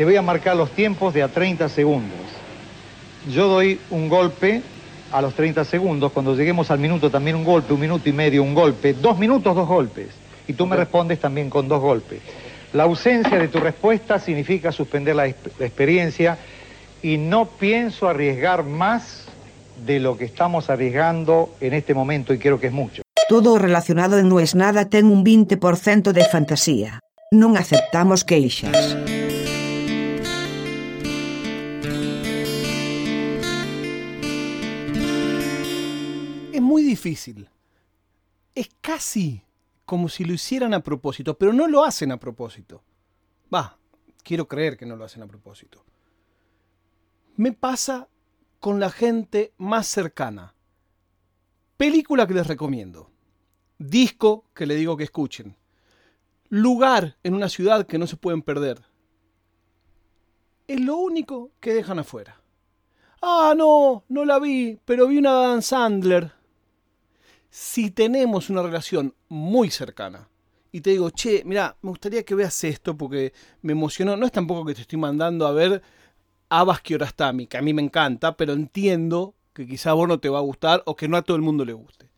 te voy a marcar los tiempos de a 30 segundos. Yo doy un golpe a los 30 segundos, cuando lleguemos al minuto también un golpe, un minuto y medio un golpe, dos minutos dos golpes, y tú me respondes también con dos golpes. La ausencia de tu respuesta significa suspender la, la experiencia y no pienso arriesgar más de lo que estamos arriesgando en este momento y creo que es mucho. Todo relacionado en No es nada ten un 20% de fantasía. Non aceptamos queixas. Es muy difícil. Es casi como si lo hicieran a propósito, pero no lo hacen a propósito. Va, quiero creer que no lo hacen a propósito. Me pasa con la gente más cercana. Película que les recomiendo. Disco que le digo que escuchen. Lugar en una ciudad que no se pueden perder. Es lo único que dejan afuera. Ah, no, no la vi, pero vi una Dan Sandler. Si tenemos una relación muy cercana y te digo, che, mira, me gustaría que veas esto porque me emocionó. No es tampoco que te estoy mandando a ver Abbas Kiarostami, que a mí me encanta, pero entiendo que quizá a vos no te va a gustar o que no a todo el mundo le guste.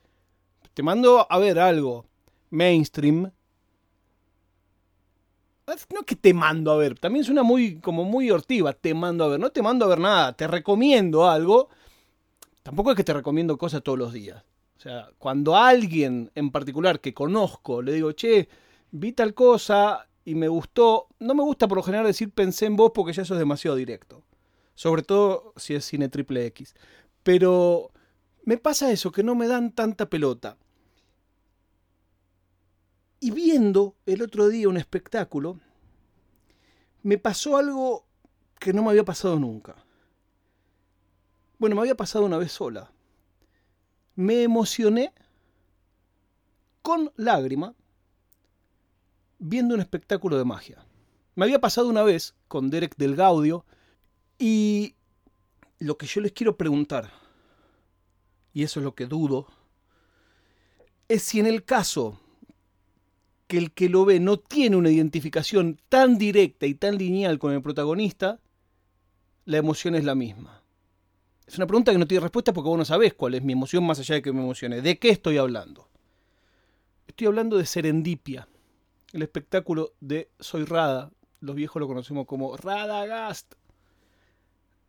Te mando a ver algo mainstream. No que te mando a ver, también suena muy como muy hortiva, te mando a ver, no te mando a ver nada, te recomiendo algo. Tampoco es que te recomiendo cosas todos los días. O sea, cuando a alguien en particular que conozco le digo, che, vi tal cosa, y me gustó. No me gusta por lo general decir pensé en vos porque ya eso es demasiado directo. Sobre todo si es cine triple X. Pero me pasa eso, que no me dan tanta pelota. Y viendo el otro día un espectáculo, me pasó algo que no me había pasado nunca. Bueno, me había pasado una vez sola. Me emocioné con lágrima viendo un espectáculo de magia. Me había pasado una vez con Derek del Gaudio y lo que yo les quiero preguntar, y eso es lo que dudo, es si en el caso que el que lo ve no tiene una identificación tan directa y tan lineal con el protagonista, la emoción es la misma. Es una pregunta que no tiene respuesta porque vos no sabés cuál es mi emoción más allá de que me emocione. ¿De qué estoy hablando? Estoy hablando de serendipia el espectáculo de Soy Rada. Los viejos lo conocemos como Radagast.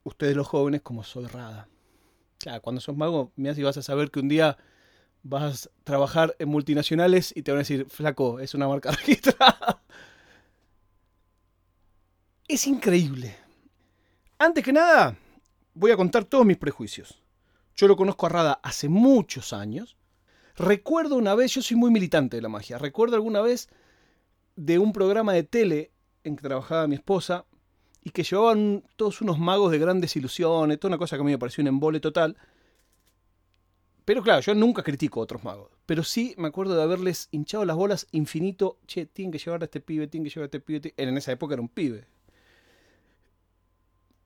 Ustedes los jóvenes como Soy Rada. Claro, cuando sos mago, mira si vas a saber que un día vas a trabajar en multinacionales y te van a decir, flaco, es una marca registrada. Es increíble. Antes que nada, voy a contar todos mis prejuicios. Yo lo conozco a Rada hace muchos años. Recuerdo una vez, yo soy muy militante de la magia, recuerdo alguna vez de un programa de tele en que trabajaba mi esposa y que llevaban todos unos magos de grandes ilusiones, toda una cosa que a mí me pareció un embole total. Pero claro, yo nunca critico a otros magos. Pero sí me acuerdo de haberles hinchado las bolas infinito. Che, tienen que llevar a este pibe, tienen que llevar a este pibe. En esa época era un pibe.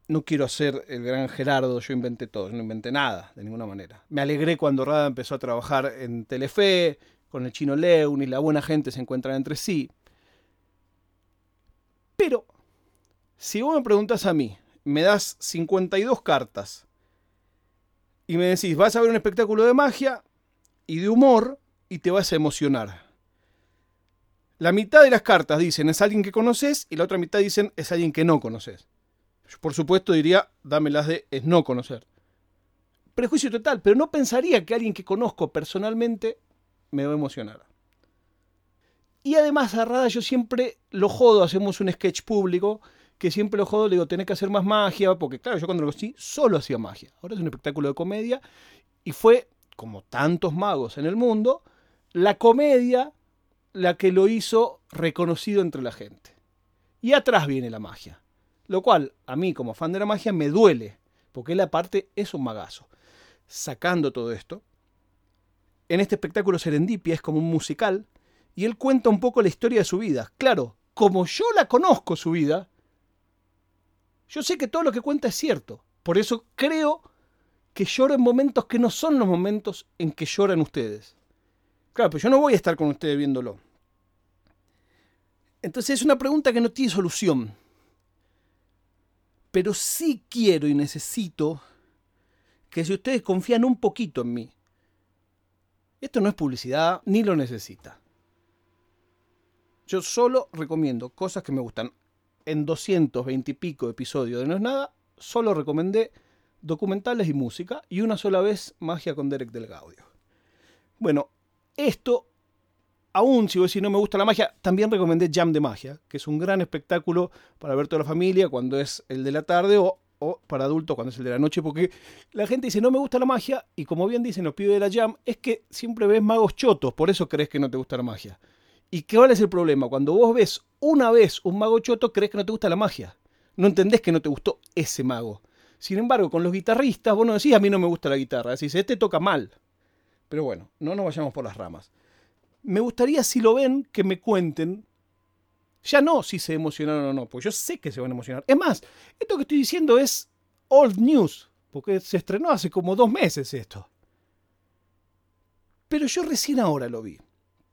No quiero ser el gran Gerardo, yo inventé todo, no inventé nada, de ninguna manera. Me alegré cuando Rada empezó a trabajar en Telefe, con el chino Leun y la buena gente se encuentran entre sí. Pero, si vos me preguntas a mí, me das 52 cartas y me decís, vas a ver un espectáculo de magia y de humor y te vas a emocionar. La mitad de las cartas dicen es alguien que conoces y la otra mitad dicen es alguien que no conoces. Por supuesto, diría, dámelas de no conocer. Prejuicio total, pero no pensaría que alguien que conozco personalmente me va a emocionar. Y además a Rada yo siempre lo jodo, hacemos un sketch público, que siempre lo jodo, le digo, tenés que hacer más magia, porque claro, yo cuando lo conocí solo hacía magia. Ahora es un espectáculo de comedia y fue, como tantos magos en el mundo, la comedia la que lo hizo reconocido entre la gente. Y atrás viene la magia. Lo cual, a mí como fan de la magia, me duele, porque él aparte es un magazo. Sacando todo esto, en este espectáculo Serendipia es como un musical y él cuenta un poco la historia de su vida. Claro, como yo la conozco su vida, yo sé que todo lo que cuenta es cierto. Por eso creo que lloro en momentos que no son los momentos en que lloran ustedes. Claro, pero yo no voy a estar con ustedes viéndolo. Entonces es una pregunta que no tiene solución. Pero sí quiero y necesito que si ustedes confían un poquito en mí, esto no es publicidad ni lo necesita. Yo solo recomiendo cosas que me gustan. En 220 y pico episodios de No es Nada, solo recomendé documentales y música y una sola vez magia con Derek del Gaudio. Bueno, esto, aún si si no me gusta la magia, también recomendé Jam de Magia, que es un gran espectáculo para ver toda la familia cuando es el de la tarde o, para adultos cuando es el de la noche, porque la gente dice no me gusta la magia y como bien dicen los pibes de la Jam, es que siempre ves magos chotos, por eso crees que no te gusta la magia. ¿Y qué cuál es el problema? Cuando vos ves una vez un mago choto, crees que no te gusta la magia. No entendés que no te gustó ese mago. Sin embargo, con los guitarristas, vos no decís a mí no me gusta la guitarra, decís este toca mal. Pero bueno, no nos vayamos por las ramas. Me gustaría, si lo ven, que me cuenten. Ya no si se emocionaron o no, pues yo sé que se van a emocionar. Es más, esto que estoy diciendo es old news, porque se estrenó hace como dos meses esto. Pero yo recién ahora lo vi,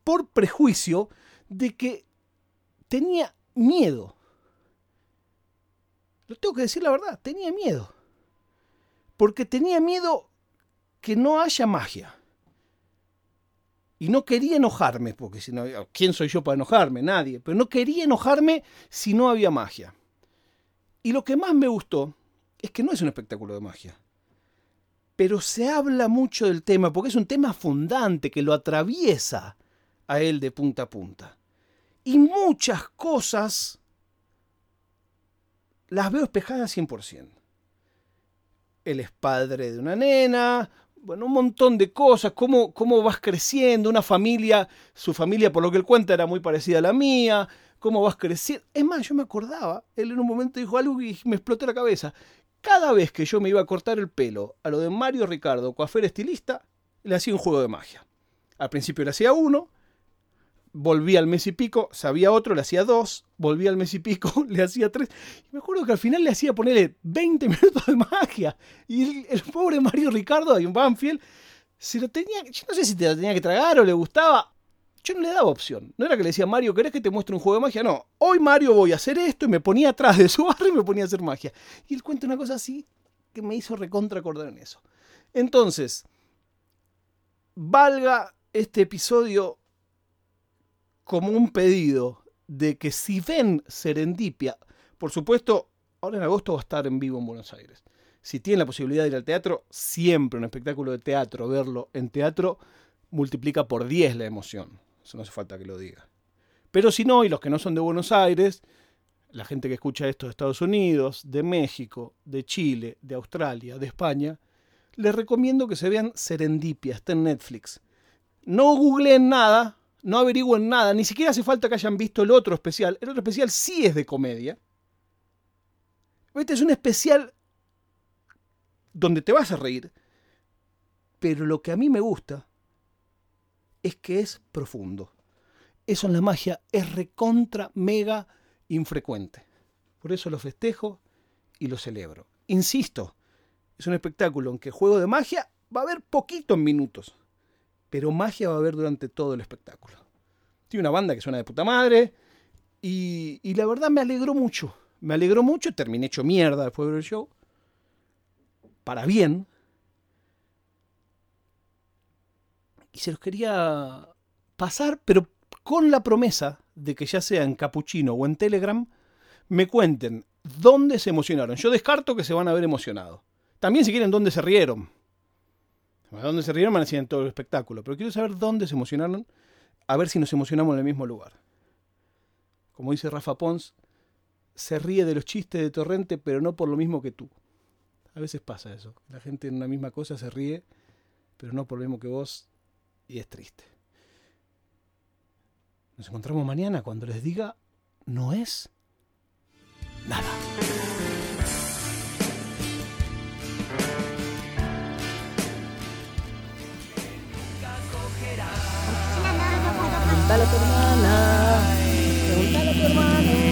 por prejuicio de que tenía miedo. Lo tengo que decir la verdad, tenía miedo. Porque tenía miedo que no haya magia. Y no quería enojarme, porque si no, ¿quién soy yo para enojarme? Nadie. Pero no quería enojarme si no había magia. Y lo que más me gustó es que no es un espectáculo de magia. Pero se habla mucho del tema, porque es un tema fundante que lo atraviesa a él de punta a punta. Y muchas cosas las veo espejadas 100%. Él es padre de una nena, bueno, un montón de cosas, cómo, cómo vas creciendo, una familia, su familia por lo que él cuenta era muy parecida a la mía, cómo vas creciendo. Es más, yo me acordaba, él en un momento dijo algo y me explotó la cabeza. Cada vez que yo me iba a cortar el pelo a lo de Mario Ricardo, coafer estilista, le hacía un juego de magia. Al principio le hacía uno, volvía al mes y pico, sabía otro, le hacía dos, volvía al mes y pico, le hacía tres. Y me acuerdo que al final le hacía ponerle 20 minutos de magia. Y el, pobre Mario Ricardo, de Banfield, se lo tenía, yo no sé si te lo tenía que tragar o le gustaba. Yo no le daba opción. No era que le decía, Mario, ¿querés que te muestre un juego de magia? No, hoy Mario voy a hacer esto y me ponía atrás de su barrio y me ponía a hacer magia. Y él cuenta una cosa así que me hizo recontra acordar en eso. Entonces, valga este episodio como un pedido de que si ven Serendipia, por supuesto, ahora en agosto va a estar en vivo en Buenos Aires. Si tienen la posibilidad de ir al teatro, siempre un espectáculo de teatro, verlo en teatro, multiplica por 10 la emoción. Eso no hace falta que lo diga. Pero si no, y los que no son de Buenos Aires, la gente que escucha esto de Estados Unidos, de México, de Chile, de Australia, de España, les recomiendo que se vean Serendipia, está en Netflix. No googleen nada, no averigüen nada, ni siquiera hace falta que hayan visto el otro especial. El otro especial sí es de comedia. Este es un especial donde te vas a reír, pero lo que a mí me gusta es que es profundo. Eso en la magia es recontra mega infrecuente. Por eso lo festejo y lo celebro. Insisto, es un espectáculo en que juego de magia va a haber poquitos minutos pero magia va a haber durante todo el espectáculo. Tiene una banda que suena de puta madre y, y la verdad me alegró mucho. Me alegró mucho, terminé hecho mierda después del show. Para bien. Y se los quería pasar, pero con la promesa de que ya sea en Capuchino o en Telegram, me cuenten dónde se emocionaron. Yo descarto que se van a ver emocionados. También si quieren dónde se rieron. A dónde se rieron van todo el espectáculo. Pero quiero saber dónde se emocionaron, a ver si nos emocionamos en el mismo lugar. Como dice Rafa Pons, se ríe de los chistes de Torrente, pero no por lo mismo que tú. A veces pasa eso. La gente en una misma cosa se ríe, pero no por lo mismo que vos, y es triste. Nos encontramos mañana cuando les diga, no es nada. Pregúntale a tu hermana. Pregúntale a tu.